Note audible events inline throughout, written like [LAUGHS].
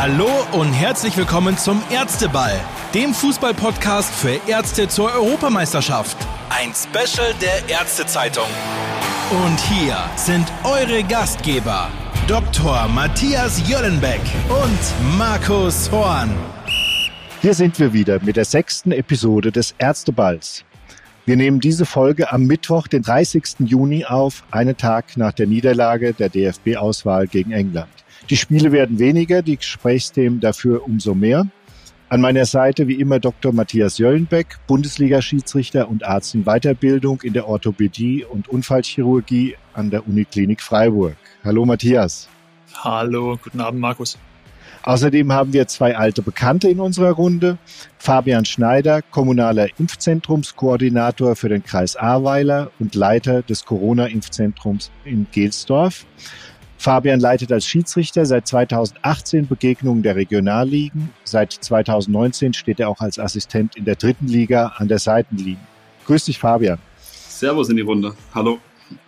Hallo und herzlich willkommen zum Ärzteball, dem Fußballpodcast für Ärzte zur Europameisterschaft. Ein Special der Ärztezeitung. Und hier sind eure Gastgeber, Dr. Matthias Jöllenbeck und Markus Horn. Hier sind wir wieder mit der sechsten Episode des Ärzteballs. Wir nehmen diese Folge am Mittwoch, den 30. Juni auf, einen Tag nach der Niederlage der DFB-Auswahl gegen England. Die Spiele werden weniger, die Gesprächsthemen dafür umso mehr. An meiner Seite wie immer Dr. Matthias Jöllenbeck, Bundesliga-Schiedsrichter und Arzt in Weiterbildung in der Orthopädie und Unfallchirurgie an der Uniklinik Freiburg. Hallo Matthias. Hallo, guten Abend Markus. Außerdem haben wir zwei alte Bekannte in unserer Runde. Fabian Schneider, kommunaler Impfzentrumskoordinator für den Kreis Ahrweiler und Leiter des Corona-Impfzentrums in Gelsdorf. Fabian leitet als Schiedsrichter seit 2018 Begegnungen der Regionalligen. Seit 2019 steht er auch als Assistent in der dritten Liga an der Seitenlinie. Grüß dich, Fabian. Servus in die Runde. Hallo.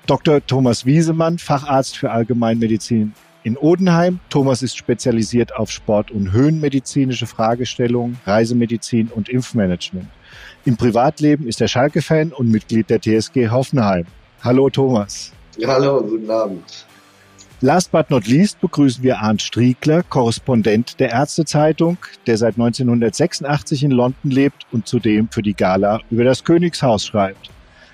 Dr. Thomas Wiesemann, Facharzt für Allgemeinmedizin in Odenheim. Thomas ist spezialisiert auf Sport- und höhenmedizinische Fragestellungen, Reisemedizin und Impfmanagement. Im Privatleben ist er Schalke-Fan und Mitglied der TSG Hoffenheim. Hallo Thomas. Ja, hallo, guten Abend. Last but not least begrüßen wir Arndt Striegler, Korrespondent der Ärztezeitung, der seit 1986 in London lebt und zudem für die Gala über das Königshaus schreibt.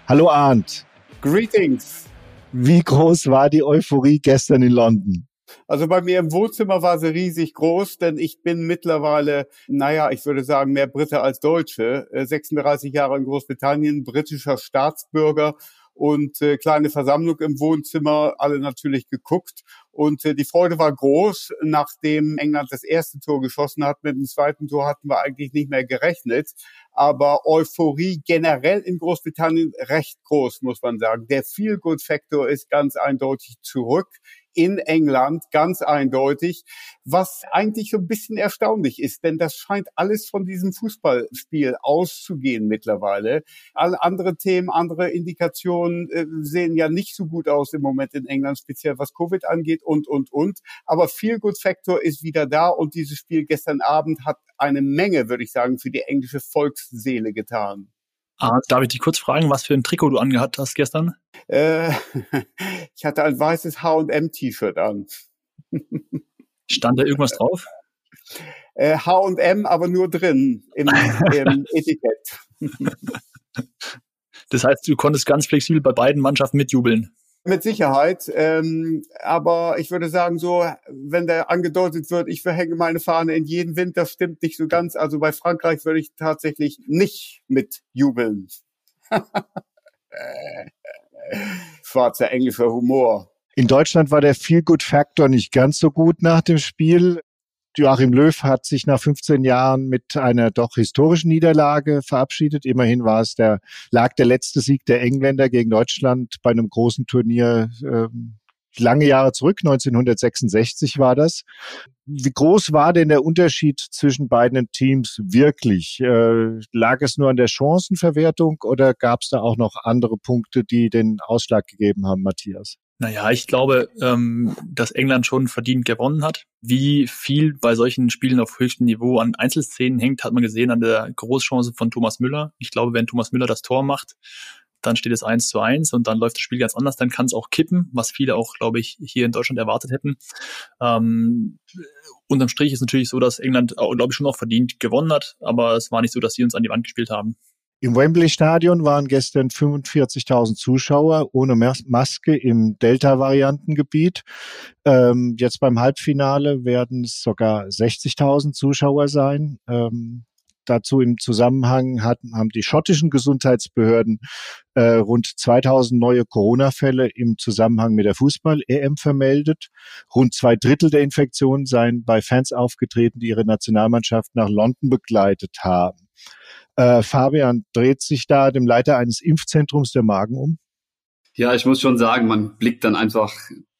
Hallo Arndt. Greetings. Wie groß war die Euphorie gestern in London? Also bei mir im Wohnzimmer war sie riesig groß, denn ich bin mittlerweile, naja, ich würde sagen, mehr Brite als Deutsche. 36 äh, Jahre in Großbritannien, britischer Staatsbürger und äh, kleine Versammlung im Wohnzimmer, alle natürlich geguckt. Und äh, die Freude war groß, nachdem England das erste Tor geschossen hat. Mit dem zweiten Tor hatten wir eigentlich nicht mehr gerechnet. Aber Euphorie generell in Großbritannien recht groß, muss man sagen. Der Feel-Good-Faktor ist ganz eindeutig zurück in England, ganz eindeutig, was eigentlich so ein bisschen erstaunlich ist, denn das scheint alles von diesem Fußballspiel auszugehen mittlerweile. Alle andere Themen, andere Indikationen äh, sehen ja nicht so gut aus im Moment in England, speziell was Covid angeht und, und, und. Aber Feel Good Factor ist wieder da und dieses Spiel gestern Abend hat eine Menge, würde ich sagen, für die englische Volksseele getan. Ah, darf ich dich kurz fragen, was für ein Trikot du angehabt hast gestern? Äh, [LAUGHS] ich hatte ein weißes H&M-T-Shirt an. Stand da irgendwas drauf? Äh, H&M, aber nur drin im, im [LAUGHS] Etikett. das heißt, du konntest ganz flexibel bei beiden Mannschaften mitjubeln. Mit Sicherheit. Ähm, aber ich würde sagen, so, wenn da angedeutet wird, ich verhänge meine Fahne in jeden Wind, das stimmt nicht so ganz. Also bei Frankreich würde ich tatsächlich nicht mit jubeln. [LAUGHS] Schwarzer englischer Humor. In Deutschland war der Feel-Good-Faktor nicht ganz so gut nach dem Spiel. Joachim Löw hat sich nach 15 Jahren mit einer doch historischen Niederlage verabschiedet. Immerhin war es der, lag der letzte Sieg der Engländer gegen Deutschland bei einem großen Turnier ähm, lange Jahre zurück, 1966 war das. Wie groß war denn der Unterschied zwischen beiden Teams wirklich? Äh, lag es nur an der Chancenverwertung oder gab es da auch noch andere Punkte, die den Ausschlag gegeben haben, Matthias? Naja, ich glaube, ähm, dass England schon verdient gewonnen hat. Wie viel bei solchen Spielen auf höchstem Niveau an Einzelszenen hängt, hat man gesehen an der Großchance von Thomas Müller. Ich glaube, wenn Thomas Müller das Tor macht, dann steht es eins zu eins und dann läuft das Spiel ganz anders, dann kann es auch kippen, was viele auch, glaube ich, hier in Deutschland erwartet hätten. Ähm, unterm Strich ist natürlich so, dass England, glaube ich, schon auch verdient gewonnen hat, aber es war nicht so, dass sie uns an die Wand gespielt haben. Im Wembley-Stadion waren gestern 45.000 Zuschauer ohne Maske im Delta-Variantengebiet. Ähm, jetzt beim Halbfinale werden es sogar 60.000 Zuschauer sein. Ähm, dazu im Zusammenhang hatten, haben die schottischen Gesundheitsbehörden äh, rund 2000 neue Corona-Fälle im Zusammenhang mit der Fußball-EM vermeldet. Rund zwei Drittel der Infektionen seien bei Fans aufgetreten, die ihre Nationalmannschaft nach London begleitet haben. Äh, Fabian dreht sich da dem Leiter eines Impfzentrums der Magen um. Ja, ich muss schon sagen, man blickt dann einfach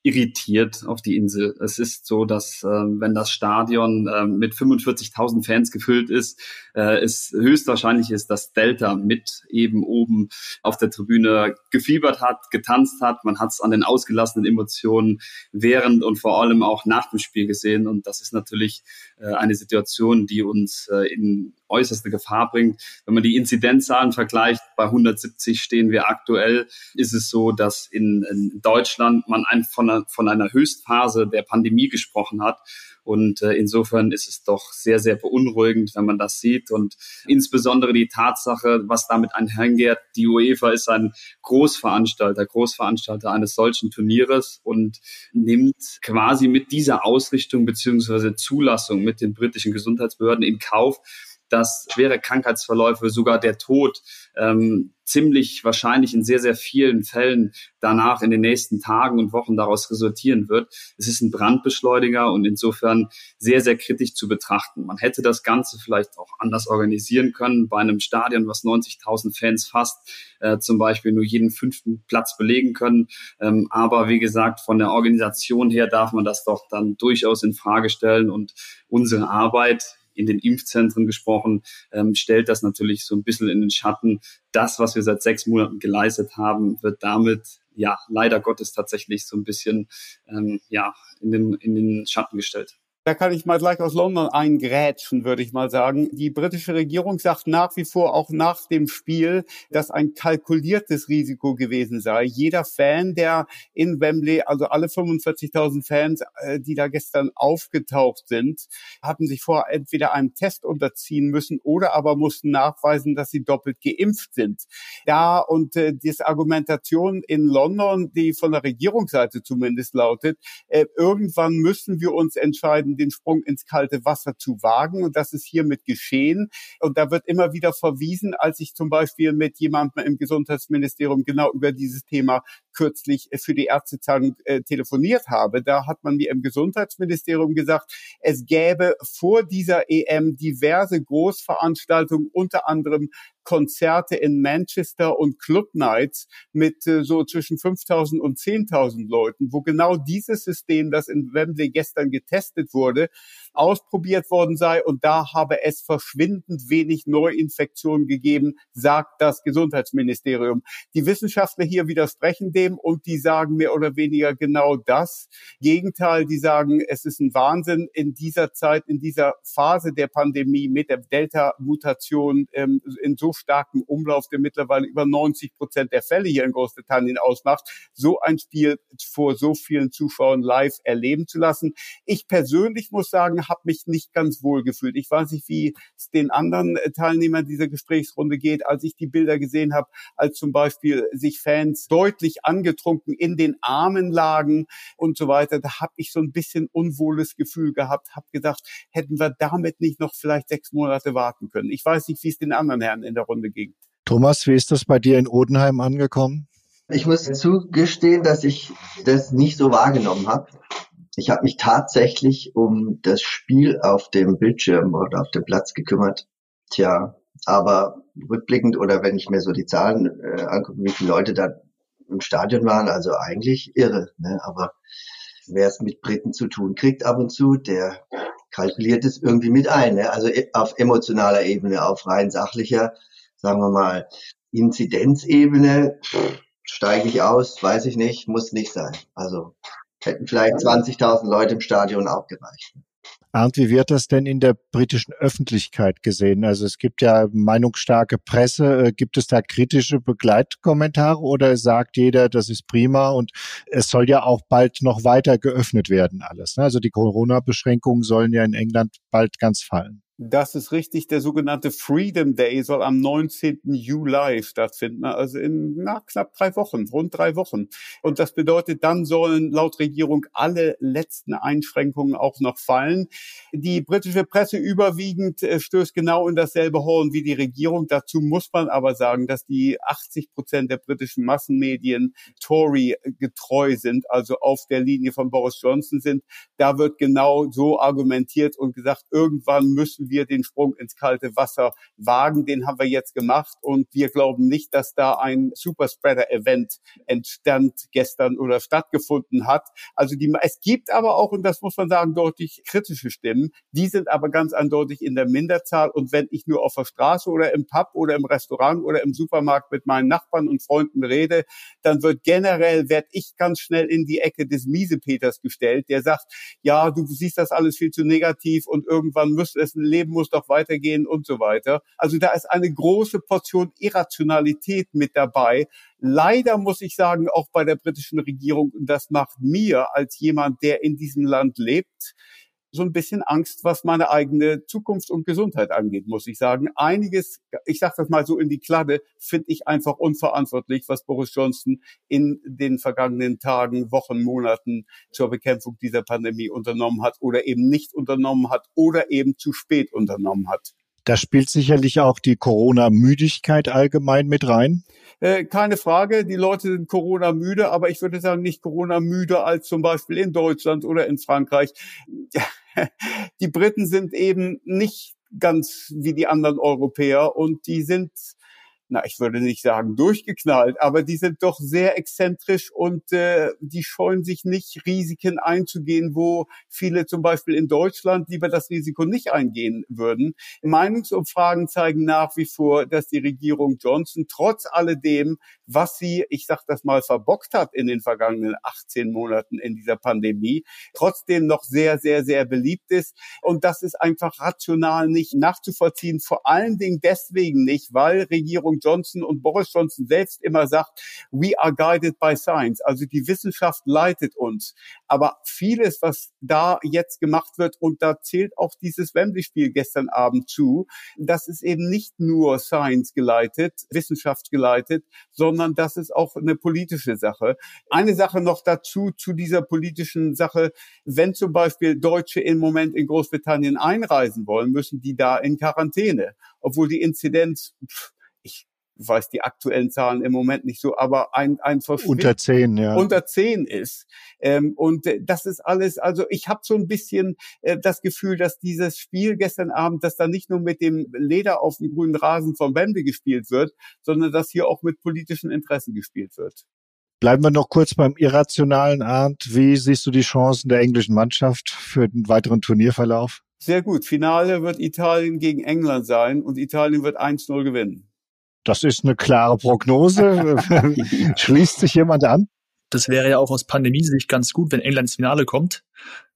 irritiert auf die Insel. Es ist so, dass äh, wenn das Stadion äh, mit 45.000 Fans gefüllt ist, äh, es höchstwahrscheinlich ist, dass Delta mit eben oben auf der Tribüne gefiebert hat, getanzt hat. Man hat es an den ausgelassenen Emotionen während und vor allem auch nach dem Spiel gesehen. Und das ist natürlich äh, eine Situation, die uns äh, in äußerste Gefahr bringt. Wenn man die Inzidenzzahlen vergleicht, bei 170 stehen wir aktuell, ist es so, dass in, in Deutschland man ein, von, einer, von einer Höchstphase der Pandemie gesprochen hat. Und äh, insofern ist es doch sehr, sehr beunruhigend, wenn man das sieht. Und insbesondere die Tatsache, was damit einhergeht, die UEFA ist ein Großveranstalter, Großveranstalter eines solchen Turnieres und nimmt quasi mit dieser Ausrichtung beziehungsweise Zulassung mit den britischen Gesundheitsbehörden in Kauf, dass schwere Krankheitsverläufe, sogar der Tod, ähm, ziemlich wahrscheinlich in sehr, sehr vielen Fällen danach in den nächsten Tagen und Wochen daraus resultieren wird. Es ist ein Brandbeschleuniger und insofern sehr, sehr kritisch zu betrachten. Man hätte das Ganze vielleicht auch anders organisieren können. Bei einem Stadion, was 90.000 Fans fasst, äh, zum Beispiel nur jeden fünften Platz belegen können. Ähm, aber wie gesagt, von der Organisation her darf man das doch dann durchaus in Frage stellen und unsere Arbeit in den Impfzentren gesprochen, ähm, stellt das natürlich so ein bisschen in den Schatten. Das, was wir seit sechs Monaten geleistet haben, wird damit ja leider Gottes tatsächlich so ein bisschen ähm, ja in den in den Schatten gestellt. Da kann ich mal gleich aus London eingrätschen, würde ich mal sagen. Die britische Regierung sagt nach wie vor auch nach dem Spiel, dass ein kalkuliertes Risiko gewesen sei. Jeder Fan, der in Wembley, also alle 45.000 Fans, äh, die da gestern aufgetaucht sind, hatten sich vorher entweder einem Test unterziehen müssen oder aber mussten nachweisen, dass sie doppelt geimpft sind. Da und äh, diese Argumentation in London, die von der Regierungsseite zumindest lautet, äh, irgendwann müssen wir uns entscheiden, den Sprung ins kalte Wasser zu wagen. Und das ist hiermit geschehen. Und da wird immer wieder verwiesen, als ich zum Beispiel mit jemandem im Gesundheitsministerium genau über dieses Thema kürzlich für die Ärztezahlen äh, telefoniert habe. Da hat man mir im Gesundheitsministerium gesagt, es gäbe vor dieser EM diverse Großveranstaltungen, unter anderem Konzerte in Manchester und Club Nights mit äh, so zwischen 5000 und 10.000 Leuten, wo genau dieses System, das in Wembley gestern getestet wurde, ausprobiert worden sei und da habe es verschwindend wenig Neuinfektionen gegeben, sagt das Gesundheitsministerium. Die Wissenschaftler hier widersprechen dem und die sagen mehr oder weniger genau das. Gegenteil, die sagen, es ist ein Wahnsinn in dieser Zeit, in dieser Phase der Pandemie mit der Delta-Mutation ähm, in so starken Umlauf, der mittlerweile über 90 Prozent der Fälle hier in Großbritannien ausmacht, so ein Spiel vor so vielen Zuschauern live erleben zu lassen. Ich persönlich muss sagen, habe mich nicht ganz wohl gefühlt. Ich weiß nicht, wie es den anderen Teilnehmern dieser Gesprächsrunde geht, als ich die Bilder gesehen habe, als zum Beispiel sich Fans deutlich angetrunken in den Armen lagen und so weiter. Da habe ich so ein bisschen unwohles Gefühl gehabt, habe gedacht, hätten wir damit nicht noch vielleicht sechs Monate warten können. Ich weiß nicht, wie es den anderen Herren in der Runde ging. Thomas, wie ist das bei dir in Odenheim angekommen? Ich muss zugestehen, dass ich das nicht so wahrgenommen habe. Ich habe mich tatsächlich um das Spiel auf dem Bildschirm oder auf dem Platz gekümmert. Tja, aber rückblickend oder wenn ich mir so die Zahlen äh, angucke, wie viele Leute da im Stadion waren, also eigentlich irre. Ne? Aber wer es mit Briten zu tun kriegt ab und zu, der kalkuliert es irgendwie mit ein. Ne? Also e, auf emotionaler Ebene, auf rein sachlicher sagen wir mal, Inzidenzebene steige ich aus, weiß ich nicht, muss nicht sein. Also hätten vielleicht 20.000 Leute im Stadion auch gereicht. Arndt, wie wird das denn in der britischen Öffentlichkeit gesehen? Also es gibt ja meinungsstarke Presse. Äh, gibt es da kritische Begleitkommentare oder sagt jeder, das ist prima und es soll ja auch bald noch weiter geöffnet werden alles? Ne? Also die Corona-Beschränkungen sollen ja in England bald ganz fallen. Das ist richtig. Der sogenannte Freedom Day soll am 19. Juli stattfinden, also in na, knapp drei Wochen, rund drei Wochen. Und das bedeutet, dann sollen laut Regierung alle letzten Einschränkungen auch noch fallen. Die britische Presse überwiegend äh, stößt genau in dasselbe Horn wie die Regierung. Dazu muss man aber sagen, dass die 80 Prozent der britischen Massenmedien Tory getreu sind, also auf der Linie von Boris Johnson sind. Da wird genau so argumentiert und gesagt, irgendwann müssen müssen wir den Sprung ins kalte Wasser wagen. Den haben wir jetzt gemacht und wir glauben nicht, dass da ein Superspreader-Event entstand gestern oder stattgefunden hat. Also die, es gibt aber auch, und das muss man sagen, deutlich kritische Stimmen. Die sind aber ganz eindeutig in der Minderzahl. Und wenn ich nur auf der Straße oder im Pub oder im Restaurant oder im Supermarkt mit meinen Nachbarn und Freunden rede, dann wird generell, werd ich ganz schnell in die Ecke des Miesepeters gestellt, der sagt, ja, du siehst das alles viel zu negativ und irgendwann muss es, Leben muss doch weitergehen und so weiter. Also da ist eine große Portion Irrationalität mit dabei. Leider muss ich sagen, auch bei der britischen Regierung, und das macht mir als jemand, der in diesem Land lebt, so ein bisschen Angst, was meine eigene Zukunft und Gesundheit angeht, muss ich sagen. Einiges, ich sage das mal so in die Kladde, finde ich einfach unverantwortlich, was Boris Johnson in den vergangenen Tagen, Wochen, Monaten zur Bekämpfung dieser Pandemie unternommen hat oder eben nicht unternommen hat oder eben zu spät unternommen hat. Da spielt sicherlich auch die Corona-Müdigkeit allgemein mit rein. Äh, keine Frage, die Leute sind Corona müde, aber ich würde sagen, nicht Corona müde als zum Beispiel in Deutschland oder in Frankreich. [LAUGHS] die Briten sind eben nicht ganz wie die anderen Europäer und die sind na, ich würde nicht sagen durchgeknallt, aber die sind doch sehr exzentrisch und äh, die scheuen sich nicht, Risiken einzugehen, wo viele zum Beispiel in Deutschland lieber das Risiko nicht eingehen würden. Meinungsumfragen zeigen nach wie vor, dass die Regierung Johnson trotz alledem, was sie, ich sag das mal, verbockt hat in den vergangenen 18 Monaten in dieser Pandemie, trotzdem noch sehr, sehr, sehr beliebt ist. Und das ist einfach rational nicht nachzuvollziehen, vor allen Dingen deswegen nicht, weil Regierung Regierung Johnson und Boris Johnson selbst immer sagt, we are guided by science. Also die Wissenschaft leitet uns. Aber vieles, was da jetzt gemacht wird, und da zählt auch dieses Wembley-Spiel gestern Abend zu, das ist eben nicht nur Science geleitet, Wissenschaft geleitet, sondern das ist auch eine politische Sache. Eine Sache noch dazu, zu dieser politischen Sache. Wenn zum Beispiel Deutsche im Moment in Großbritannien einreisen wollen, müssen die da in Quarantäne, obwohl die Inzidenz pff, ich weiß die aktuellen Zahlen im Moment nicht so, aber ein, ein Verschwind unter zehn, ja. unter zehn ist. Ähm, und äh, das ist alles, also ich habe so ein bisschen äh, das Gefühl, dass dieses Spiel gestern Abend, dass da nicht nur mit dem Leder auf dem grünen Rasen vom Wembley gespielt wird, sondern dass hier auch mit politischen Interessen gespielt wird. Bleiben wir noch kurz beim irrationalen Arndt. Wie siehst du die Chancen der englischen Mannschaft für den weiteren Turnierverlauf? Sehr gut. Finale wird Italien gegen England sein und Italien wird 1-0 gewinnen. Das ist eine klare Prognose. [LAUGHS] Schließt sich jemand an? Das wäre ja auch aus Pandemiesicht ganz gut, wenn England ins Finale kommt.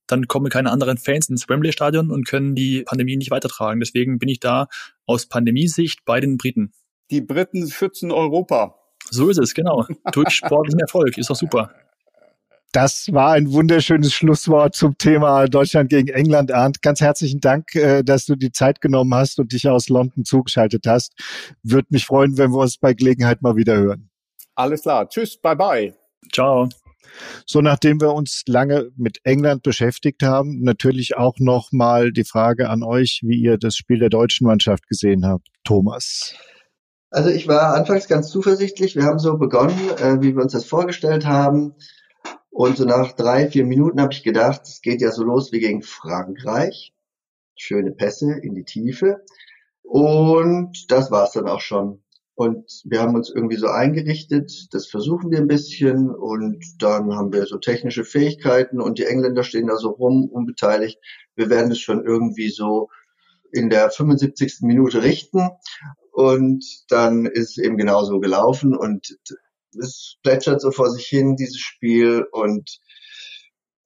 Dann kommen keine anderen Fans ins Wembley-Stadion und können die Pandemie nicht weitertragen. Deswegen bin ich da aus Pandemiesicht bei den Briten. Die Briten schützen Europa. So ist es, genau. Durch sportlichen Erfolg. Ist doch super. Das war ein wunderschönes Schlusswort zum Thema Deutschland gegen England. Arndt, ganz herzlichen Dank, äh, dass du die Zeit genommen hast und dich aus London zugeschaltet hast. Würde mich freuen, wenn wir uns bei Gelegenheit mal wieder hören. Alles klar. Tschüss. Bye bye. Ciao. So, nachdem wir uns lange mit England beschäftigt haben, natürlich auch noch mal die Frage an euch, wie ihr das Spiel der deutschen Mannschaft gesehen habt. Thomas. Also ich war anfangs ganz zuversichtlich. Wir haben so begonnen, äh, wie wir uns das vorgestellt haben. Und so nach drei, vier Minuten habe ich gedacht, es geht ja so los wie gegen Frankreich. Schöne Pässe in die Tiefe. Und das war's dann auch schon. Und wir haben uns irgendwie so eingerichtet, das versuchen wir ein bisschen und dann haben wir so technische Fähigkeiten und die Engländer stehen da so rum, unbeteiligt. Wir werden es schon irgendwie so in der 75. Minute richten und dann ist es eben genauso gelaufen und es plätschert so vor sich hin, dieses Spiel und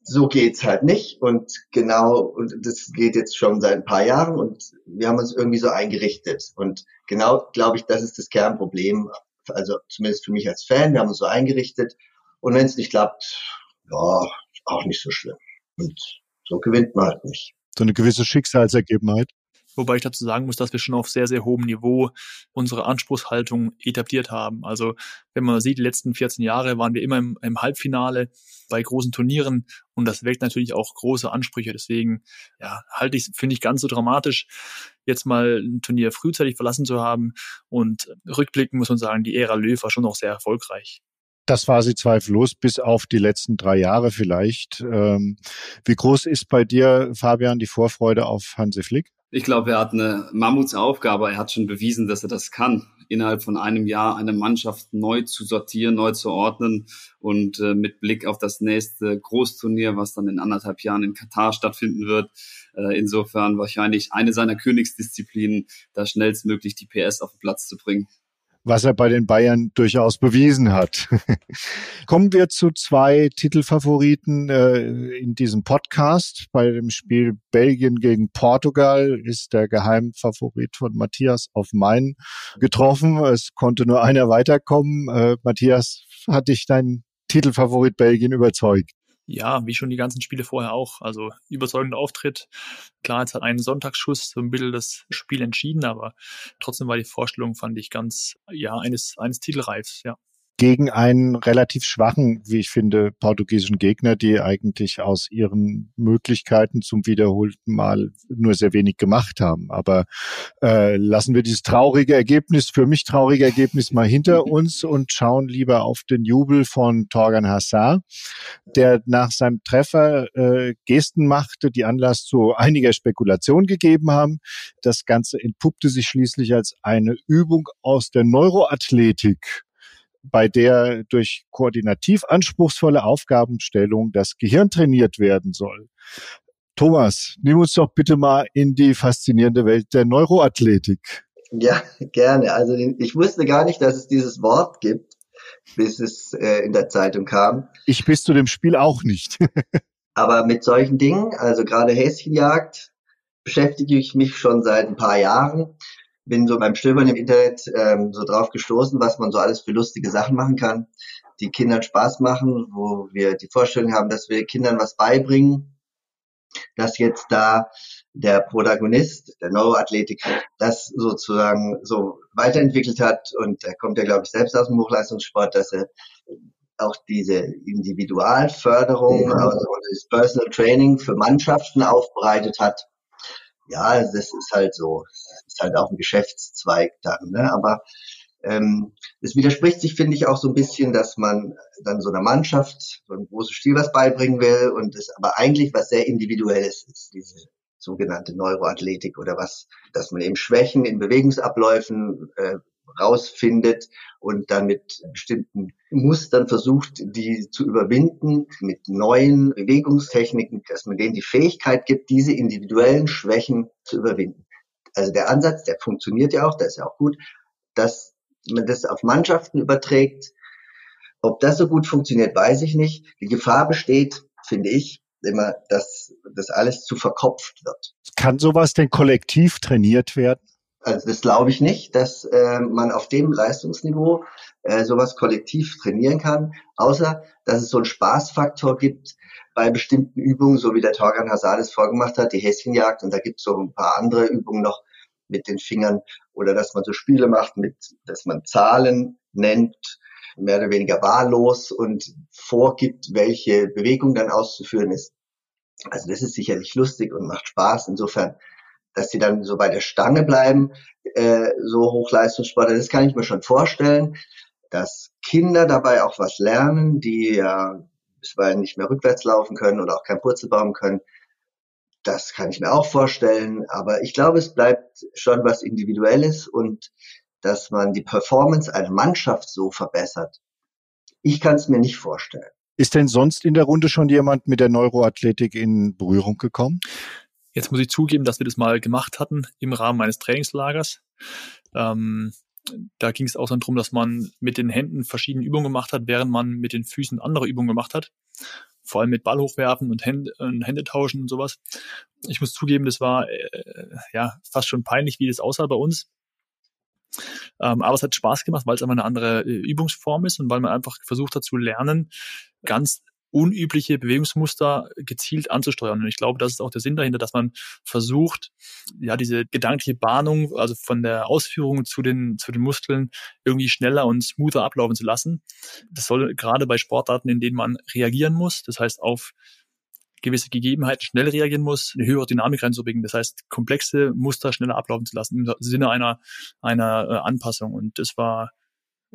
so geht's halt nicht. Und genau und das geht jetzt schon seit ein paar Jahren und wir haben uns irgendwie so eingerichtet. Und genau glaube ich, das ist das Kernproblem, also zumindest für mich als Fan, wir haben uns so eingerichtet. Und wenn es nicht klappt, ja, auch nicht so schlimm. Und so gewinnt man halt nicht. So eine gewisse Schicksalsergebenheit. Wobei ich dazu sagen muss, dass wir schon auf sehr, sehr hohem Niveau unsere Anspruchshaltung etabliert haben. Also wenn man sieht, die letzten 14 Jahre waren wir immer im, im Halbfinale bei großen Turnieren und das weckt natürlich auch große Ansprüche. Deswegen ja, halte ich, finde ich ganz so dramatisch, jetzt mal ein Turnier frühzeitig verlassen zu haben. Und rückblickend muss man sagen, die Ära Löw war schon noch sehr erfolgreich. Das war sie zweifellos, bis auf die letzten drei Jahre vielleicht. Ähm, wie groß ist bei dir, Fabian, die Vorfreude auf Hansi Flick? Ich glaube, er hat eine Mammutsaufgabe. Er hat schon bewiesen, dass er das kann, innerhalb von einem Jahr eine Mannschaft neu zu sortieren, neu zu ordnen und äh, mit Blick auf das nächste Großturnier, was dann in anderthalb Jahren in Katar stattfinden wird. Äh, insofern wahrscheinlich eine seiner Königsdisziplinen, da schnellstmöglich die PS auf den Platz zu bringen was er bei den Bayern durchaus bewiesen hat. [LAUGHS] Kommen wir zu zwei Titelfavoriten äh, in diesem Podcast. Bei dem Spiel Belgien gegen Portugal ist der Geheimfavorit von Matthias auf Main getroffen. Es konnte nur einer weiterkommen. Äh, Matthias, hat dich dein Titelfavorit Belgien überzeugt? Ja, wie schon die ganzen Spiele vorher auch. Also überzeugender Auftritt. Klar, jetzt hat ein Sonntagsschuss so ein bisschen das Spiel entschieden, aber trotzdem war die Vorstellung, fand ich ganz, ja, eines, eines Titelreifs, ja gegen einen relativ schwachen, wie ich finde, portugiesischen Gegner, die eigentlich aus ihren Möglichkeiten zum wiederholten Mal nur sehr wenig gemacht haben. Aber äh, lassen wir dieses traurige Ergebnis, für mich traurige Ergebnis mal hinter [LAUGHS] uns und schauen lieber auf den Jubel von Torgan Hassar, der nach seinem Treffer äh, Gesten machte, die Anlass zu einiger Spekulation gegeben haben. Das Ganze entpuppte sich schließlich als eine Übung aus der Neuroathletik bei der durch koordinativ anspruchsvolle Aufgabenstellung das Gehirn trainiert werden soll. Thomas, nimm uns doch bitte mal in die faszinierende Welt der Neuroathletik. Ja, gerne. Also ich wusste gar nicht, dass es dieses Wort gibt, bis es äh, in der Zeitung kam. Ich bis zu dem Spiel auch nicht. [LAUGHS] Aber mit solchen Dingen, also gerade Häschenjagd, beschäftige ich mich schon seit ein paar Jahren bin so beim Stöbern im Internet ähm, so drauf gestoßen, was man so alles für lustige Sachen machen kann, die Kindern Spaß machen, wo wir die Vorstellung haben, dass wir Kindern was beibringen, dass jetzt da der Protagonist der Neuroathletik das sozusagen so weiterentwickelt hat und er kommt ja, glaube ich, selbst aus dem Hochleistungssport, dass er auch diese Individualförderung, ja. also das Personal Training für Mannschaften aufbereitet hat ja, das ist halt so. Ist halt auch ein Geschäftszweig dann, ne? Aber ähm, es widerspricht sich, finde ich, auch so ein bisschen, dass man dann so einer Mannschaft so ein großes Stil was beibringen will und es aber eigentlich was sehr Individuelles ist, diese sogenannte Neuroathletik oder was, dass man eben Schwächen in Bewegungsabläufen äh, rausfindet und dann mit bestimmten Mustern versucht, die zu überwinden, mit neuen Bewegungstechniken, dass man denen die Fähigkeit gibt, diese individuellen Schwächen zu überwinden. Also der Ansatz, der funktioniert ja auch, der ist ja auch gut, dass man das auf Mannschaften überträgt. Ob das so gut funktioniert, weiß ich nicht. Die Gefahr besteht, finde ich, immer, dass das alles zu verkopft wird. Kann sowas denn kollektiv trainiert werden? Also das glaube ich nicht, dass äh, man auf dem Leistungsniveau äh, sowas kollektiv trainieren kann, außer dass es so einen Spaßfaktor gibt bei bestimmten Übungen, so wie der Torgan Hazard es vorgemacht hat, die Häschenjagd und da gibt es so ein paar andere Übungen noch mit den Fingern oder dass man so Spiele macht mit, dass man Zahlen nennt, mehr oder weniger wahllos und vorgibt, welche Bewegung dann auszuführen ist. Also das ist sicherlich lustig und macht Spaß. Insofern dass sie dann so bei der Stange bleiben, äh, so Hochleistungssportler, das kann ich mir schon vorstellen, dass Kinder dabei auch was lernen, die ja bisweilen nicht mehr rückwärts laufen können oder auch kein Purzelbaum können. Das kann ich mir auch vorstellen, aber ich glaube, es bleibt schon was Individuelles und dass man die Performance einer Mannschaft so verbessert. Ich kann es mir nicht vorstellen. Ist denn sonst in der Runde schon jemand mit der Neuroathletik in Berührung gekommen? Jetzt muss ich zugeben, dass wir das mal gemacht hatten im Rahmen meines Trainingslagers. Ähm, da ging es auch dann darum, dass man mit den Händen verschiedene Übungen gemacht hat, während man mit den Füßen andere Übungen gemacht hat. Vor allem mit Ball hochwerfen und Hände, und Hände tauschen und sowas. Ich muss zugeben, das war äh, ja fast schon peinlich, wie das aussah bei uns. Ähm, aber es hat Spaß gemacht, weil es einfach eine andere äh, Übungsform ist und weil man einfach versucht hat zu lernen, ganz unübliche Bewegungsmuster gezielt anzusteuern. Und ich glaube, das ist auch der Sinn dahinter, dass man versucht, ja, diese gedankliche Bahnung, also von der Ausführung zu den, zu den Muskeln irgendwie schneller und smoother ablaufen zu lassen. Das soll gerade bei Sportarten, in denen man reagieren muss, das heißt auf gewisse Gegebenheiten schnell reagieren muss, eine höhere Dynamik reinzubringen. Das heißt, komplexe Muster schneller ablaufen zu lassen im Sinne einer, einer äh, Anpassung. Und das war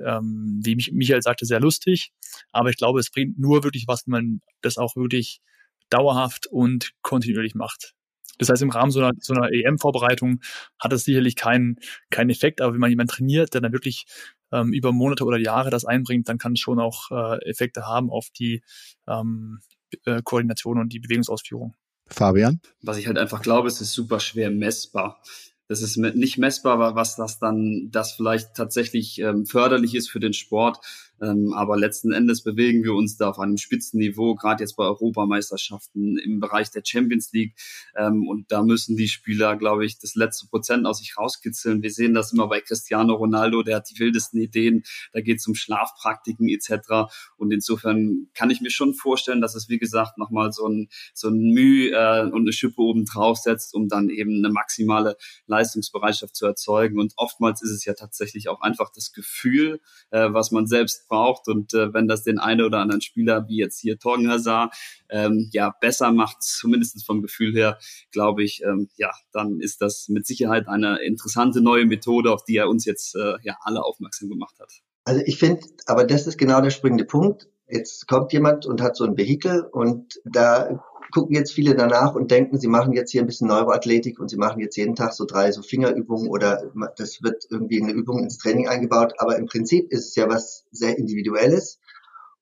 ähm, wie Michael sagte, sehr lustig. Aber ich glaube, es bringt nur wirklich was, wenn man das auch wirklich dauerhaft und kontinuierlich macht. Das heißt, im Rahmen so einer, so einer EM-Vorbereitung hat es sicherlich keinen keinen Effekt, aber wenn man jemanden trainiert, der dann wirklich ähm, über Monate oder Jahre das einbringt, dann kann es schon auch äh, Effekte haben auf die ähm, äh, Koordination und die Bewegungsausführung. Fabian? Was ich halt einfach glaube, es ist super schwer messbar. Das ist nicht messbar, was das dann, das vielleicht tatsächlich ähm, förderlich ist für den Sport. Ähm, aber letzten Endes bewegen wir uns da auf einem Spitzenniveau, gerade jetzt bei Europameisterschaften im Bereich der Champions League. Ähm, und da müssen die Spieler, glaube ich, das letzte Prozent aus sich rauskitzeln. Wir sehen das immer bei Cristiano Ronaldo, der hat die wildesten Ideen, da geht es um Schlafpraktiken etc. Und insofern kann ich mir schon vorstellen, dass es, wie gesagt, nochmal so ein, so ein Mühe äh, und eine Schippe oben drauf setzt, um dann eben eine maximale Leistungsbereitschaft zu erzeugen. Und oftmals ist es ja tatsächlich auch einfach das Gefühl, äh, was man selbst braucht. Und äh, wenn das den einen oder anderen Spieler, wie jetzt hier Torgen Hazard, ähm, ja, besser macht, zumindest vom Gefühl her, glaube ich, ähm, ja, dann ist das mit Sicherheit eine interessante neue Methode, auf die er uns jetzt äh, ja alle aufmerksam gemacht hat. Also ich finde, aber das ist genau der springende Punkt. Jetzt kommt jemand und hat so ein Vehikel und da gucken jetzt viele danach und denken, sie machen jetzt hier ein bisschen Neuroathletik und sie machen jetzt jeden Tag so drei so Fingerübungen oder das wird irgendwie eine Übung ins Training eingebaut. Aber im Prinzip ist es ja was sehr Individuelles.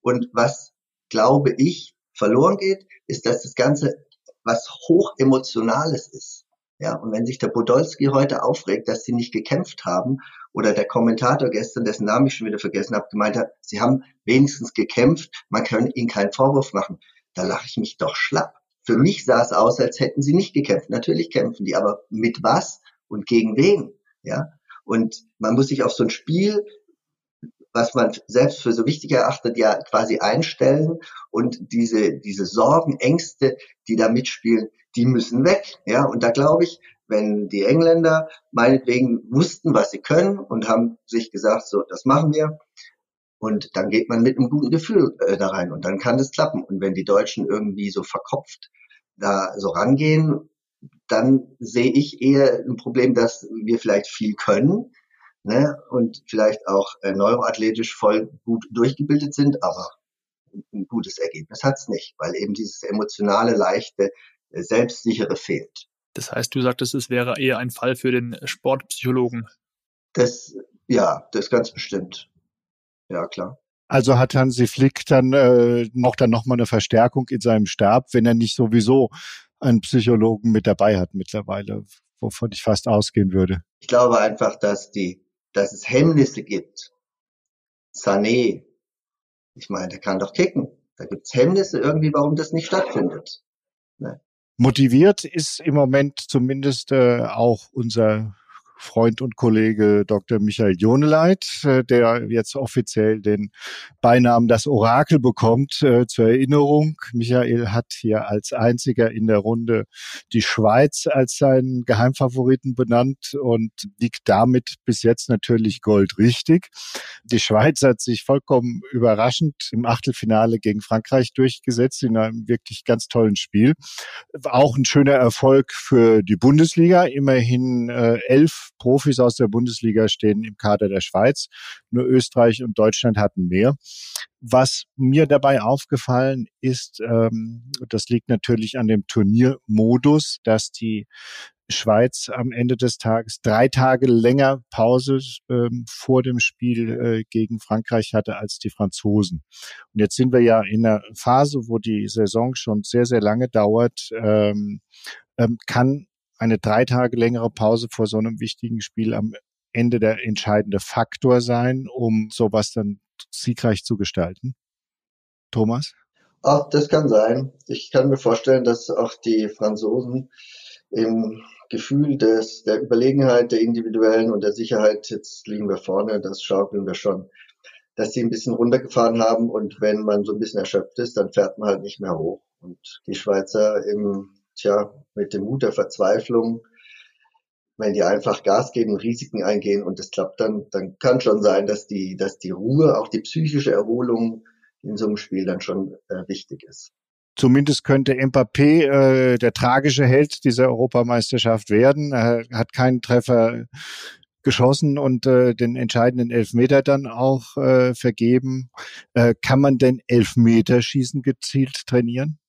Und was, glaube ich, verloren geht, ist, dass das Ganze was hochemotionales ist. Ja, und wenn sich der Podolski heute aufregt, dass sie nicht gekämpft haben, oder der Kommentator gestern, dessen Namen ich schon wieder vergessen habe, gemeint hat, sie haben wenigstens gekämpft, man kann ihnen keinen Vorwurf machen da lache ich mich doch schlapp. Für mich sah es aus, als hätten sie nicht gekämpft. Natürlich kämpfen die, aber mit was und gegen wen? Ja. Und man muss sich auf so ein Spiel, was man selbst für so wichtig erachtet, ja quasi einstellen und diese, diese Sorgen, Ängste, die da mitspielen, die müssen weg. Ja. Und da glaube ich, wenn die Engländer meinetwegen wussten, was sie können und haben sich gesagt, so, das machen wir, und dann geht man mit einem guten Gefühl äh, da rein und dann kann das klappen. Und wenn die Deutschen irgendwie so verkopft da so rangehen, dann sehe ich eher ein Problem, dass wir vielleicht viel können ne, und vielleicht auch äh, neuroathletisch voll gut durchgebildet sind, aber ein gutes Ergebnis hat's nicht, weil eben dieses emotionale, leichte, äh, selbstsichere fehlt. Das heißt, du sagtest, es wäre eher ein Fall für den Sportpsychologen. Das, ja, das ganz bestimmt ja klar. Also hat Hansi Flick dann äh, noch dann noch mal eine Verstärkung in seinem Stab, wenn er nicht sowieso einen Psychologen mit dabei hat mittlerweile, wovon ich fast ausgehen würde. Ich glaube einfach, dass die, dass es Hemmnisse gibt. Sané, ich meine, der kann doch kicken. Da gibt's Hemmnisse irgendwie, warum das nicht stattfindet. Ne? Motiviert ist im Moment zumindest äh, auch unser Freund und Kollege Dr. Michael Joneleit, äh, der jetzt offiziell den Beinamen das Orakel bekommt. Äh, zur Erinnerung, Michael hat hier als einziger in der Runde die Schweiz als seinen Geheimfavoriten benannt und liegt damit bis jetzt natürlich goldrichtig. Die Schweiz hat sich vollkommen überraschend im Achtelfinale gegen Frankreich durchgesetzt in einem wirklich ganz tollen Spiel. Auch ein schöner Erfolg für die Bundesliga. Immerhin äh, elf Profis aus der Bundesliga stehen im Kader der Schweiz. Nur Österreich und Deutschland hatten mehr. Was mir dabei aufgefallen ist, ähm, das liegt natürlich an dem Turniermodus, dass die Schweiz am Ende des Tages drei Tage länger Pause ähm, vor dem Spiel äh, gegen Frankreich hatte als die Franzosen. Und jetzt sind wir ja in einer Phase, wo die Saison schon sehr, sehr lange dauert. Ähm, ähm, kann eine drei Tage längere Pause vor so einem wichtigen Spiel am Ende der entscheidende Faktor sein, um sowas dann siegreich zu gestalten? Thomas? Ach, das kann sein. Ich kann mir vorstellen, dass auch die Franzosen im Gefühl des, der Überlegenheit, der individuellen und der Sicherheit, jetzt liegen wir vorne, das schaukeln wir schon, dass sie ein bisschen runtergefahren haben und wenn man so ein bisschen erschöpft ist, dann fährt man halt nicht mehr hoch. Und die Schweizer im tja, mit dem Mut der Verzweiflung, wenn die einfach Gas geben, Risiken eingehen und das klappt dann, dann kann schon sein, dass die, dass die Ruhe, auch die psychische Erholung in so einem Spiel dann schon äh, wichtig ist. Zumindest könnte Mbappé äh, der tragische Held dieser Europameisterschaft werden. Er hat keinen Treffer geschossen und äh, den entscheidenden Elfmeter dann auch äh, vergeben. Äh, kann man denn Elfmeterschießen gezielt trainieren?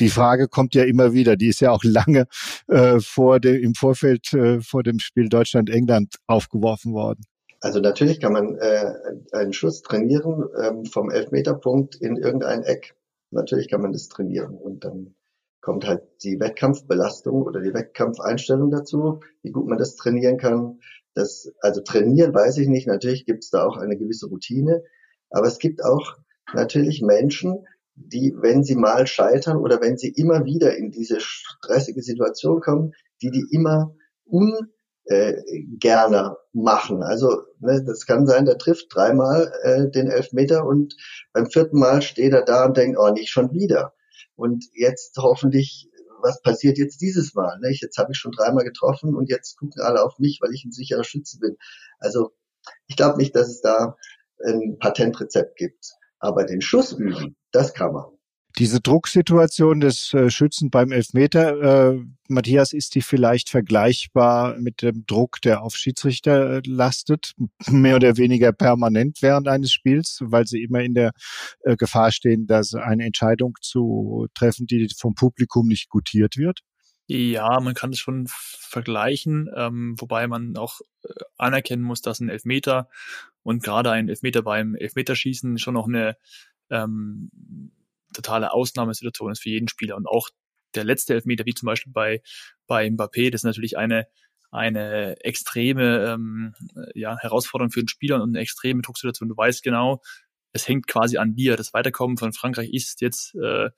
Die Frage kommt ja immer wieder. Die ist ja auch lange äh, vor dem, im Vorfeld äh, vor dem Spiel Deutschland-England aufgeworfen worden. Also natürlich kann man äh, einen Schuss trainieren ähm, vom Elfmeterpunkt in irgendein Eck. Natürlich kann man das trainieren und dann kommt halt die Wettkampfbelastung oder die Wettkampfeinstellung dazu, wie gut man das trainieren kann. Das, also trainieren weiß ich nicht. Natürlich gibt es da auch eine gewisse Routine, aber es gibt auch natürlich Menschen, die, wenn sie mal scheitern oder wenn sie immer wieder in diese stressige Situation kommen, die die immer un äh, gerne machen. Also ne, das kann sein, der trifft dreimal äh, den Elfmeter und beim vierten Mal steht er da und denkt, oh, nicht schon wieder. Und jetzt hoffentlich, was passiert jetzt dieses Mal? Ne? Jetzt habe ich schon dreimal getroffen und jetzt gucken alle auf mich, weil ich ein sicherer Schütze bin. Also ich glaube nicht, dass es da ein Patentrezept gibt. Aber den Schuss üben, das kann man. Diese Drucksituation des äh, Schützen beim Elfmeter, äh, Matthias, ist die vielleicht vergleichbar mit dem Druck, der auf Schiedsrichter äh, lastet, [LAUGHS] mehr oder weniger permanent während eines Spiels, weil sie immer in der äh, Gefahr stehen, dass eine Entscheidung zu treffen, die vom Publikum nicht gutiert wird? Ja, man kann es schon vergleichen, ähm, wobei man auch äh, anerkennen muss, dass ein Elfmeter und gerade ein Elfmeter beim Elfmeterschießen schon noch eine ähm, totale Ausnahmesituation ist für jeden Spieler. Und auch der letzte Elfmeter, wie zum Beispiel bei, bei Mbappé, das ist natürlich eine, eine extreme ähm, ja, Herausforderung für den Spieler und eine extreme Drucksituation. Du weißt genau, es hängt quasi an dir. Das Weiterkommen von Frankreich ist jetzt äh,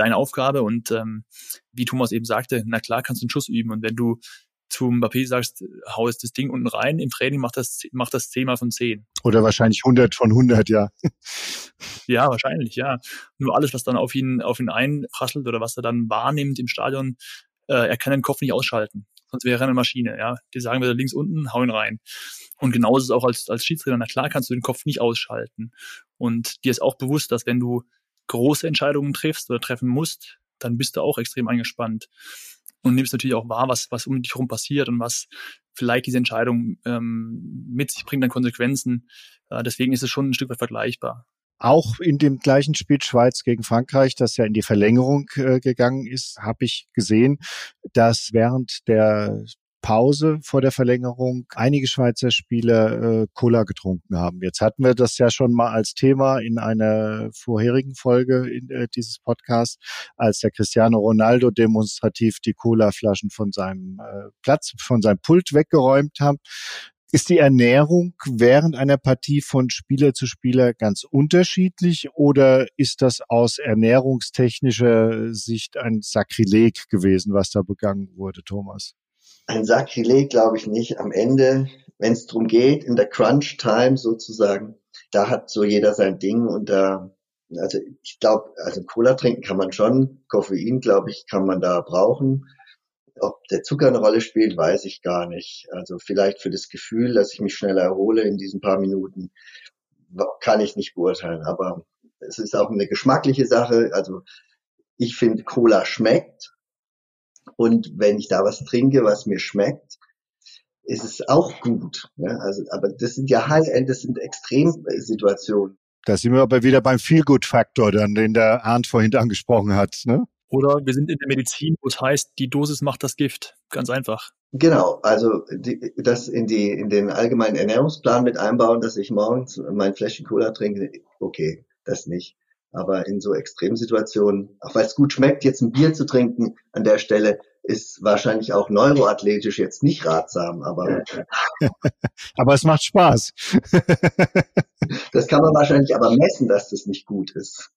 deine Aufgabe und ähm, wie Thomas eben sagte, na klar kannst du einen Schuss üben und wenn du zum Mbappé sagst, hau jetzt das Ding unten rein, im Training macht das, macht das 10 mal von 10. Oder wahrscheinlich 100 von 100, ja. ja, wahrscheinlich, ja. Nur alles, was dann auf ihn, auf ihn einprasselt oder was er dann wahrnimmt im Stadion, äh, er kann den Kopf nicht ausschalten. Sonst wäre er eine Maschine, ja. Die sagen wir links unten, hau ihn rein. Und genauso ist es auch als, als Schiedsrichter. Na klar kannst du den Kopf nicht ausschalten. Und dir ist auch bewusst, dass wenn du große Entscheidungen triffst oder treffen musst, dann bist du auch extrem angespannt und nimmst natürlich auch wahr, was, was um dich herum passiert und was vielleicht diese Entscheidung ähm, mit sich bringt an Konsequenzen. Äh, deswegen ist es schon ein Stück weit vergleichbar. Auch in dem gleichen Spiel Schweiz gegen Frankreich, das ja in die Verlängerung äh, gegangen ist, habe ich gesehen, dass während der Pause vor der Verlängerung einige Schweizer Spieler äh, Cola getrunken haben. Jetzt hatten wir das ja schon mal als Thema in einer vorherigen Folge in, äh, dieses Podcasts, als der Cristiano Ronaldo demonstrativ die Cola-Flaschen von seinem äh, Platz, von seinem Pult weggeräumt hat. Ist die Ernährung während einer Partie von Spieler zu Spieler ganz unterschiedlich oder ist das aus ernährungstechnischer Sicht ein Sakrileg gewesen, was da begangen wurde, Thomas? Ein Sakrileg, glaube ich nicht. Am Ende, wenn es darum geht, in der Crunch-Time sozusagen, da hat so jeder sein Ding und da, also ich glaube, also Cola trinken kann man schon, Koffein, glaube ich, kann man da brauchen. Ob der Zucker eine Rolle spielt, weiß ich gar nicht. Also vielleicht für das Gefühl, dass ich mich schneller erhole in diesen paar Minuten, kann ich nicht beurteilen. Aber es ist auch eine geschmackliche Sache. Also ich finde, Cola schmeckt, und wenn ich da was trinke, was mir schmeckt, ist es auch gut. Ne? Also, aber das sind ja High-End, das sind Extremsituationen. Da sind wir aber wieder beim Feel-Good-Faktor, den der Arndt vorhin angesprochen hat. Ne? Oder wir sind in der Medizin, wo es heißt, die Dosis macht das Gift. Ganz einfach. Genau, also die, das in die in den allgemeinen Ernährungsplan mit einbauen, dass ich morgens mein Fläschchen Cola trinke, okay, das nicht. Aber in so Extremsituationen, auch weil es gut schmeckt, jetzt ein Bier zu trinken an der Stelle, ist wahrscheinlich auch neuroathletisch jetzt nicht ratsam, aber. [LAUGHS] aber es macht Spaß. [LAUGHS] das kann man wahrscheinlich aber messen, dass das nicht gut ist.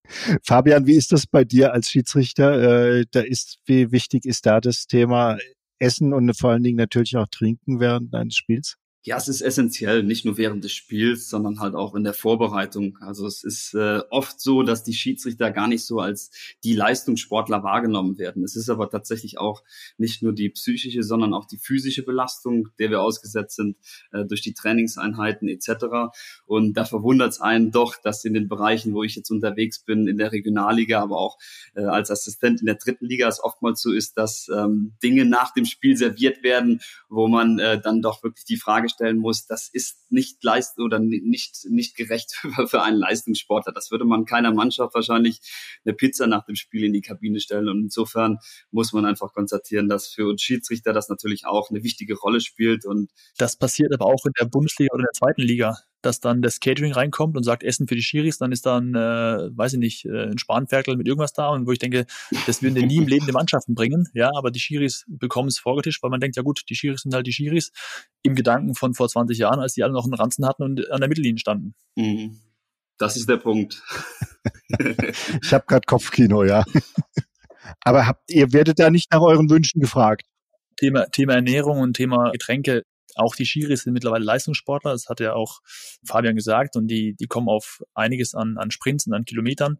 Fabian, wie ist das bei dir als Schiedsrichter? Äh, da ist, wie wichtig ist da das Thema Essen und vor allen Dingen natürlich auch Trinken während eines Spiels? Ja, es ist essentiell, nicht nur während des Spiels, sondern halt auch in der Vorbereitung. Also es ist äh, oft so, dass die Schiedsrichter gar nicht so als die Leistungssportler wahrgenommen werden. Es ist aber tatsächlich auch nicht nur die psychische, sondern auch die physische Belastung, der wir ausgesetzt sind äh, durch die Trainingseinheiten etc. Und da verwundert es einen doch, dass in den Bereichen, wo ich jetzt unterwegs bin, in der Regionalliga, aber auch äh, als Assistent in der dritten Liga, es oftmals so ist, dass ähm, Dinge nach dem Spiel serviert werden, wo man äh, dann doch wirklich die Frage stellen muss, das ist nicht leist oder nicht, nicht gerecht [LAUGHS] für, für einen Leistungssportler. Das würde man keiner Mannschaft wahrscheinlich eine Pizza nach dem Spiel in die Kabine stellen. Und insofern muss man einfach konstatieren, dass für uns Schiedsrichter das natürlich auch eine wichtige Rolle spielt. Und das passiert aber auch in der Bundesliga oder der zweiten Liga dass dann das Catering reinkommt und sagt Essen für die Schiris, dann ist dann, äh, weiß ich nicht, äh, ein Spanferkel mit irgendwas da und wo ich denke, das würden wir nie im Leben die Mannschaften bringen, ja, aber die Schiris bekommen es vorgetischt, weil man denkt, ja gut, die Schiris sind halt die Schiris im Gedanken von vor 20 Jahren, als die alle noch einen Ranzen hatten und an der Mittellinie standen. Mhm. Das ist der Punkt. [LAUGHS] ich habe gerade Kopfkino, ja. Aber habt, ihr werdet da nicht nach euren Wünschen gefragt. Thema, Thema Ernährung und Thema Getränke auch die Schiris sind mittlerweile Leistungssportler, das hat ja auch Fabian gesagt, und die, die kommen auf einiges an, an Sprints und an Kilometern.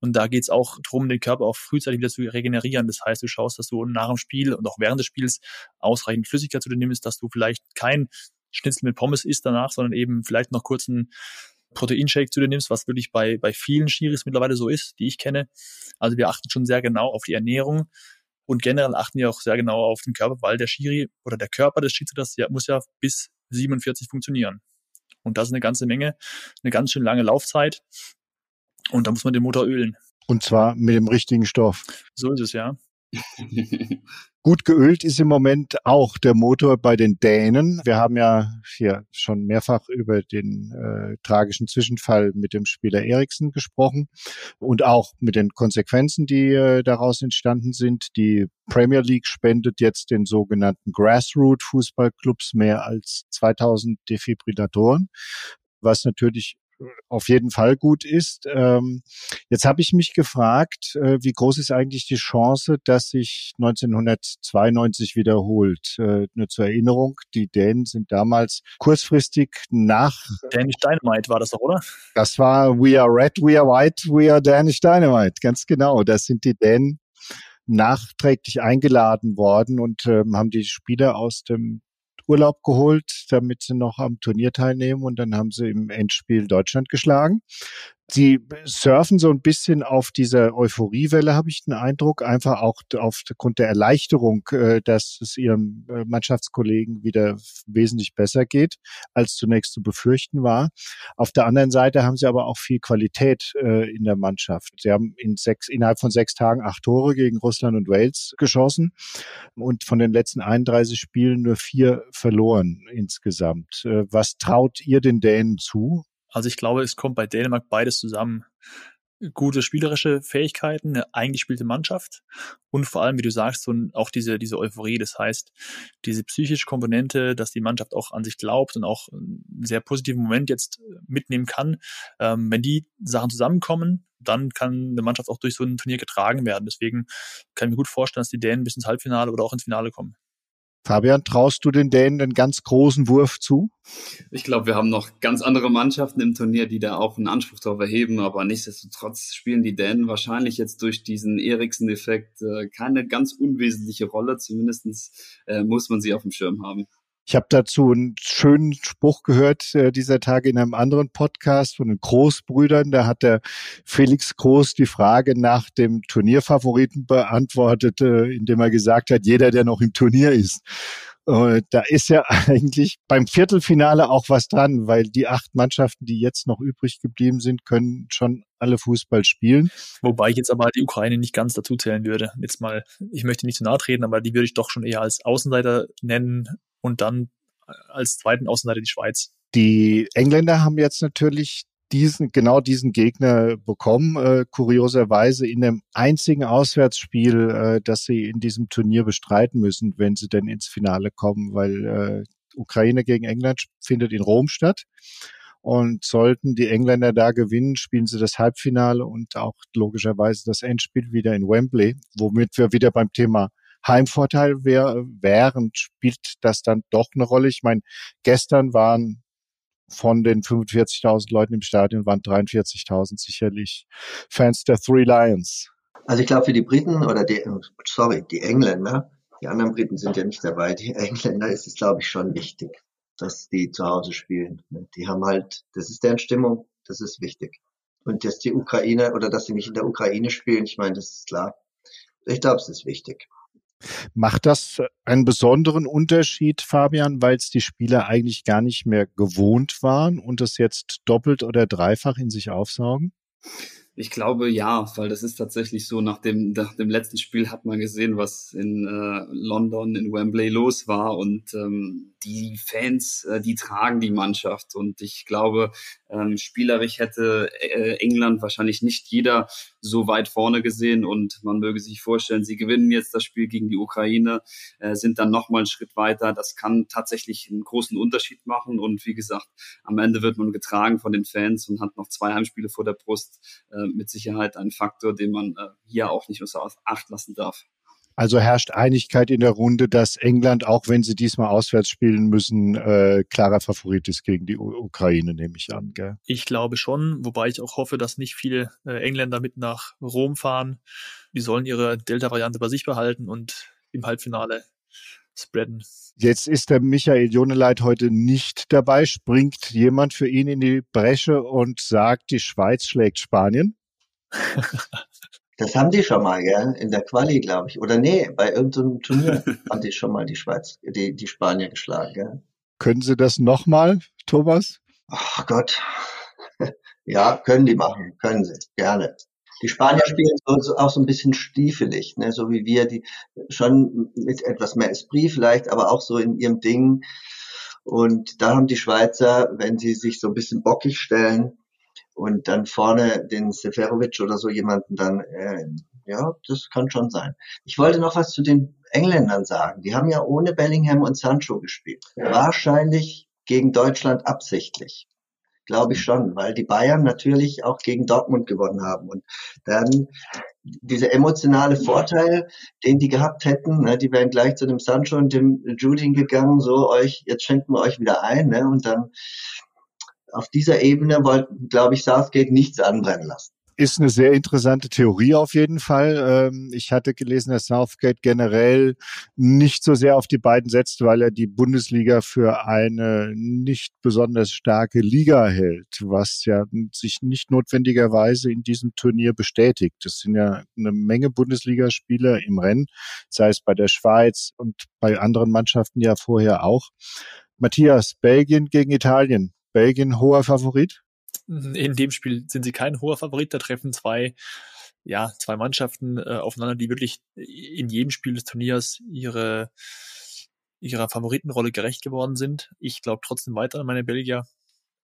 Und da geht's auch darum, den Körper auch frühzeitig wieder zu regenerieren. Das heißt, du schaust, dass du nach dem Spiel und auch während des Spiels ausreichend Flüssigkeit zu dir nimmst, dass du vielleicht kein Schnitzel mit Pommes isst danach, sondern eben vielleicht noch kurz einen Proteinshake zu dir nimmst, was wirklich bei, bei vielen Schiris mittlerweile so ist, die ich kenne. Also wir achten schon sehr genau auf die Ernährung und generell achten wir auch sehr genau auf den Körper, weil der Schiri oder der Körper des Schiedsrichters ja, muss ja bis 47 funktionieren. Und das ist eine ganze Menge, eine ganz schön lange Laufzeit. Und da muss man den Motor ölen. Und zwar mit dem richtigen Stoff. So ist es, ja. [LAUGHS] Gut geölt ist im Moment auch der Motor bei den Dänen. Wir haben ja hier schon mehrfach über den äh, tragischen Zwischenfall mit dem Spieler Eriksen gesprochen und auch mit den Konsequenzen, die äh, daraus entstanden sind. Die Premier League spendet jetzt den sogenannten Grassroot Fußballclubs mehr als 2000 Defibrillatoren was natürlich auf jeden Fall gut ist. Ähm, jetzt habe ich mich gefragt, äh, wie groß ist eigentlich die Chance, dass sich 1992 wiederholt? Äh, nur zur Erinnerung, die Dänen sind damals kurzfristig nach... Danish Dynamite war das doch, oder? Das war We are red, we are white, we are Danish Dynamite. Ganz genau, das sind die Dänen nachträglich eingeladen worden und ähm, haben die Spieler aus dem Urlaub geholt, damit sie noch am Turnier teilnehmen und dann haben sie im Endspiel Deutschland geschlagen. Sie surfen so ein bisschen auf dieser Euphoriewelle, habe ich den Eindruck, einfach auch aufgrund der Erleichterung, äh, dass es ihren äh, Mannschaftskollegen wieder wesentlich besser geht, als zunächst zu befürchten war. Auf der anderen Seite haben sie aber auch viel Qualität äh, in der Mannschaft. Sie haben in sechs, innerhalb von sechs Tagen acht Tore gegen Russland und Wales geschossen und von den letzten 31 Spielen nur vier verloren insgesamt. Was traut ihr den Dänen zu? Also ich glaube, es kommt bei Dänemark beides zusammen. Gute spielerische Fähigkeiten, eine eingespielte Mannschaft und vor allem, wie du sagst, so auch diese, diese Euphorie. Das heißt, diese psychische Komponente, dass die Mannschaft auch an sich glaubt und auch einen sehr positiven Moment jetzt mitnehmen kann. Ähm, wenn die Sachen zusammenkommen, dann kann eine Mannschaft auch durch so ein Turnier getragen werden. Deswegen kann ich mir gut vorstellen, dass die Dänen bis ins Halbfinale oder auch ins Finale kommen. Fabian, traust du den Dänen einen ganz großen Wurf zu? Ich glaube, wir haben noch ganz andere Mannschaften im Turnier, die da auch einen Anspruch darauf erheben, aber nichtsdestotrotz spielen die Dänen wahrscheinlich jetzt durch diesen Eriksen-Effekt äh, keine ganz unwesentliche Rolle. Zumindestens äh, muss man sie auf dem Schirm haben. Ich habe dazu einen schönen Spruch gehört äh, dieser Tage in einem anderen Podcast von den Großbrüdern. Da hat der Felix Groß die Frage nach dem Turnierfavoriten beantwortet, äh, indem er gesagt hat, jeder, der noch im Turnier ist. Äh, da ist ja [LAUGHS] eigentlich beim Viertelfinale auch was dran, weil die acht Mannschaften, die jetzt noch übrig geblieben sind, können schon alle Fußball spielen. Wobei ich jetzt aber die Ukraine nicht ganz dazu zählen würde. Jetzt mal, ich möchte nicht zu nahe treten, aber die würde ich doch schon eher als Außenseiter nennen, und dann äh, als zweiten Außenseiter die Schweiz. Die Engländer haben jetzt natürlich diesen, genau diesen Gegner bekommen, äh, kurioserweise in dem einzigen Auswärtsspiel, äh, das sie in diesem Turnier bestreiten müssen, wenn sie denn ins Finale kommen, weil äh, Ukraine gegen England findet in Rom statt. Und sollten die Engländer da gewinnen, spielen sie das Halbfinale und auch logischerweise das Endspiel wieder in Wembley, womit wir wieder beim Thema Heimvorteil wär, wären, spielt das dann doch eine Rolle. Ich meine, gestern waren von den 45.000 Leuten im Stadion waren 43.000 sicherlich Fans der Three Lions. Also ich glaube für die Briten oder die, sorry, die Engländer, die anderen Briten sind ja nicht dabei, die Engländer ist es glaube ich schon wichtig, dass die zu Hause spielen. Die haben halt, das ist deren Stimmung, das ist wichtig. Und dass die Ukraine oder dass sie nicht in der Ukraine spielen, ich meine, das ist klar. Ich glaube, es ist wichtig. Macht das einen besonderen Unterschied, Fabian, weil es die Spieler eigentlich gar nicht mehr gewohnt waren und das jetzt doppelt oder dreifach in sich aufsaugen? Ich glaube ja, weil das ist tatsächlich so, nach dem, nach dem letzten Spiel hat man gesehen, was in äh, London, in Wembley los war und ähm, die Fans, äh, die tragen die Mannschaft und ich glaube, ähm, spielerisch hätte äh, England wahrscheinlich nicht jeder so weit vorne gesehen und man möge sich vorstellen, sie gewinnen jetzt das Spiel gegen die Ukraine, äh, sind dann nochmal einen Schritt weiter. Das kann tatsächlich einen großen Unterschied machen und wie gesagt, am Ende wird man getragen von den Fans und hat noch zwei Heimspiele vor der Brust. Äh, mit Sicherheit ein Faktor, den man äh, hier auch nicht außer Acht lassen darf. Also herrscht Einigkeit in der Runde, dass England, auch wenn sie diesmal auswärts spielen müssen, äh, klarer Favorit ist gegen die Ukraine, nehme ich an. Gell? Ich glaube schon, wobei ich auch hoffe, dass nicht viele äh, Engländer mit nach Rom fahren. Die sollen ihre Delta-Variante bei sich behalten und im Halbfinale spreaden. Jetzt ist der Michael Joneleit heute nicht dabei. Springt jemand für ihn in die Bresche und sagt, die Schweiz schlägt Spanien? [LAUGHS] Das haben die schon mal, gell? In der Quali, glaube ich. Oder nee, bei irgendeinem [LAUGHS] Turnier haben die schon mal die Schweiz, die, die Spanier geschlagen, gell? Können Sie das nochmal, Thomas? Ach Gott. [LAUGHS] Ja, können die machen, können sie, gerne. Die Spanier spielen so, auch so ein bisschen stiefelig, ne? so wie wir, die schon mit etwas mehr Esprit vielleicht, aber auch so in ihrem Ding. Und da haben die Schweizer, wenn sie sich so ein bisschen bockig stellen, und dann vorne den Seferovic oder so jemanden dann, äh, ja, das kann schon sein. Ich wollte noch was zu den Engländern sagen. Die haben ja ohne Bellingham und Sancho gespielt. Wahrscheinlich gegen Deutschland absichtlich. Glaube ich schon, weil die Bayern natürlich auch gegen Dortmund gewonnen haben. Und dann dieser emotionale Vorteil, den die gehabt hätten, ne, die wären gleich zu dem Sancho und dem Judy gegangen, so euch, jetzt schenken wir euch wieder ein, ne, und dann auf dieser Ebene wollten, glaube ich, Southgate nichts anbrennen lassen. Ist eine sehr interessante Theorie auf jeden Fall. Ähm, ich hatte gelesen, dass Southgate generell nicht so sehr auf die beiden setzt, weil er die Bundesliga für eine nicht besonders starke Liga hält, was ja sich nicht notwendigerweise in diesem Turnier bestätigt. Es sind ja eine Menge Bundesligaspieler im Rennen, sei es bei der Schweiz und bei anderen Mannschaften ja vorher auch. Matthias, Belgien gegen Italien. Belgien hoher Favorit? In dem Spiel sind sie kein hoher Favorit. Da treffen zwei, ja, zwei Mannschaften äh, aufeinander, die wirklich in jedem Spiel des Turniers ihre, ihrer Favoritenrolle gerecht geworden sind. Ich glaube trotzdem weiter an meine Belgier,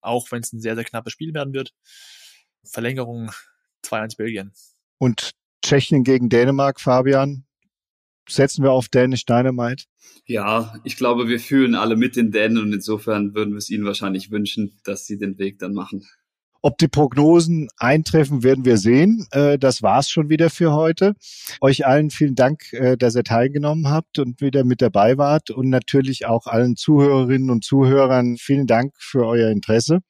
auch wenn es ein sehr, sehr knappes Spiel werden wird. Verlängerung 2-1 Belgien. Und Tschechien gegen Dänemark, Fabian, setzen wir auf Dänisch Dynamite? Ja, ich glaube, wir fühlen alle mit den Dänen und insofern würden wir es ihnen wahrscheinlich wünschen, dass sie den Weg dann machen. Ob die Prognosen eintreffen, werden wir sehen. Äh, das war's schon wieder für heute. Euch allen vielen Dank, äh, dass ihr teilgenommen habt und wieder mit dabei wart. Und natürlich auch allen Zuhörerinnen und Zuhörern vielen Dank für euer Interesse.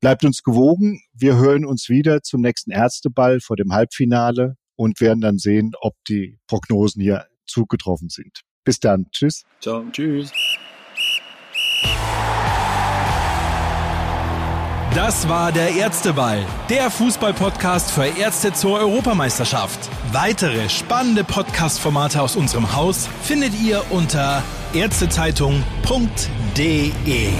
Bleibt uns gewogen. Wir hören uns wieder zum nächsten Ärzteball vor dem Halbfinale und werden dann sehen, ob die Prognosen hier zugetroffen sind. Bis dann. Tschüss. Ciao. Tschüss. Das war der Ärzteball, der Fußballpodcast für Ärzte zur Europameisterschaft. Weitere spannende Podcast-Formate aus unserem Haus findet ihr unter ärztezeitung.de.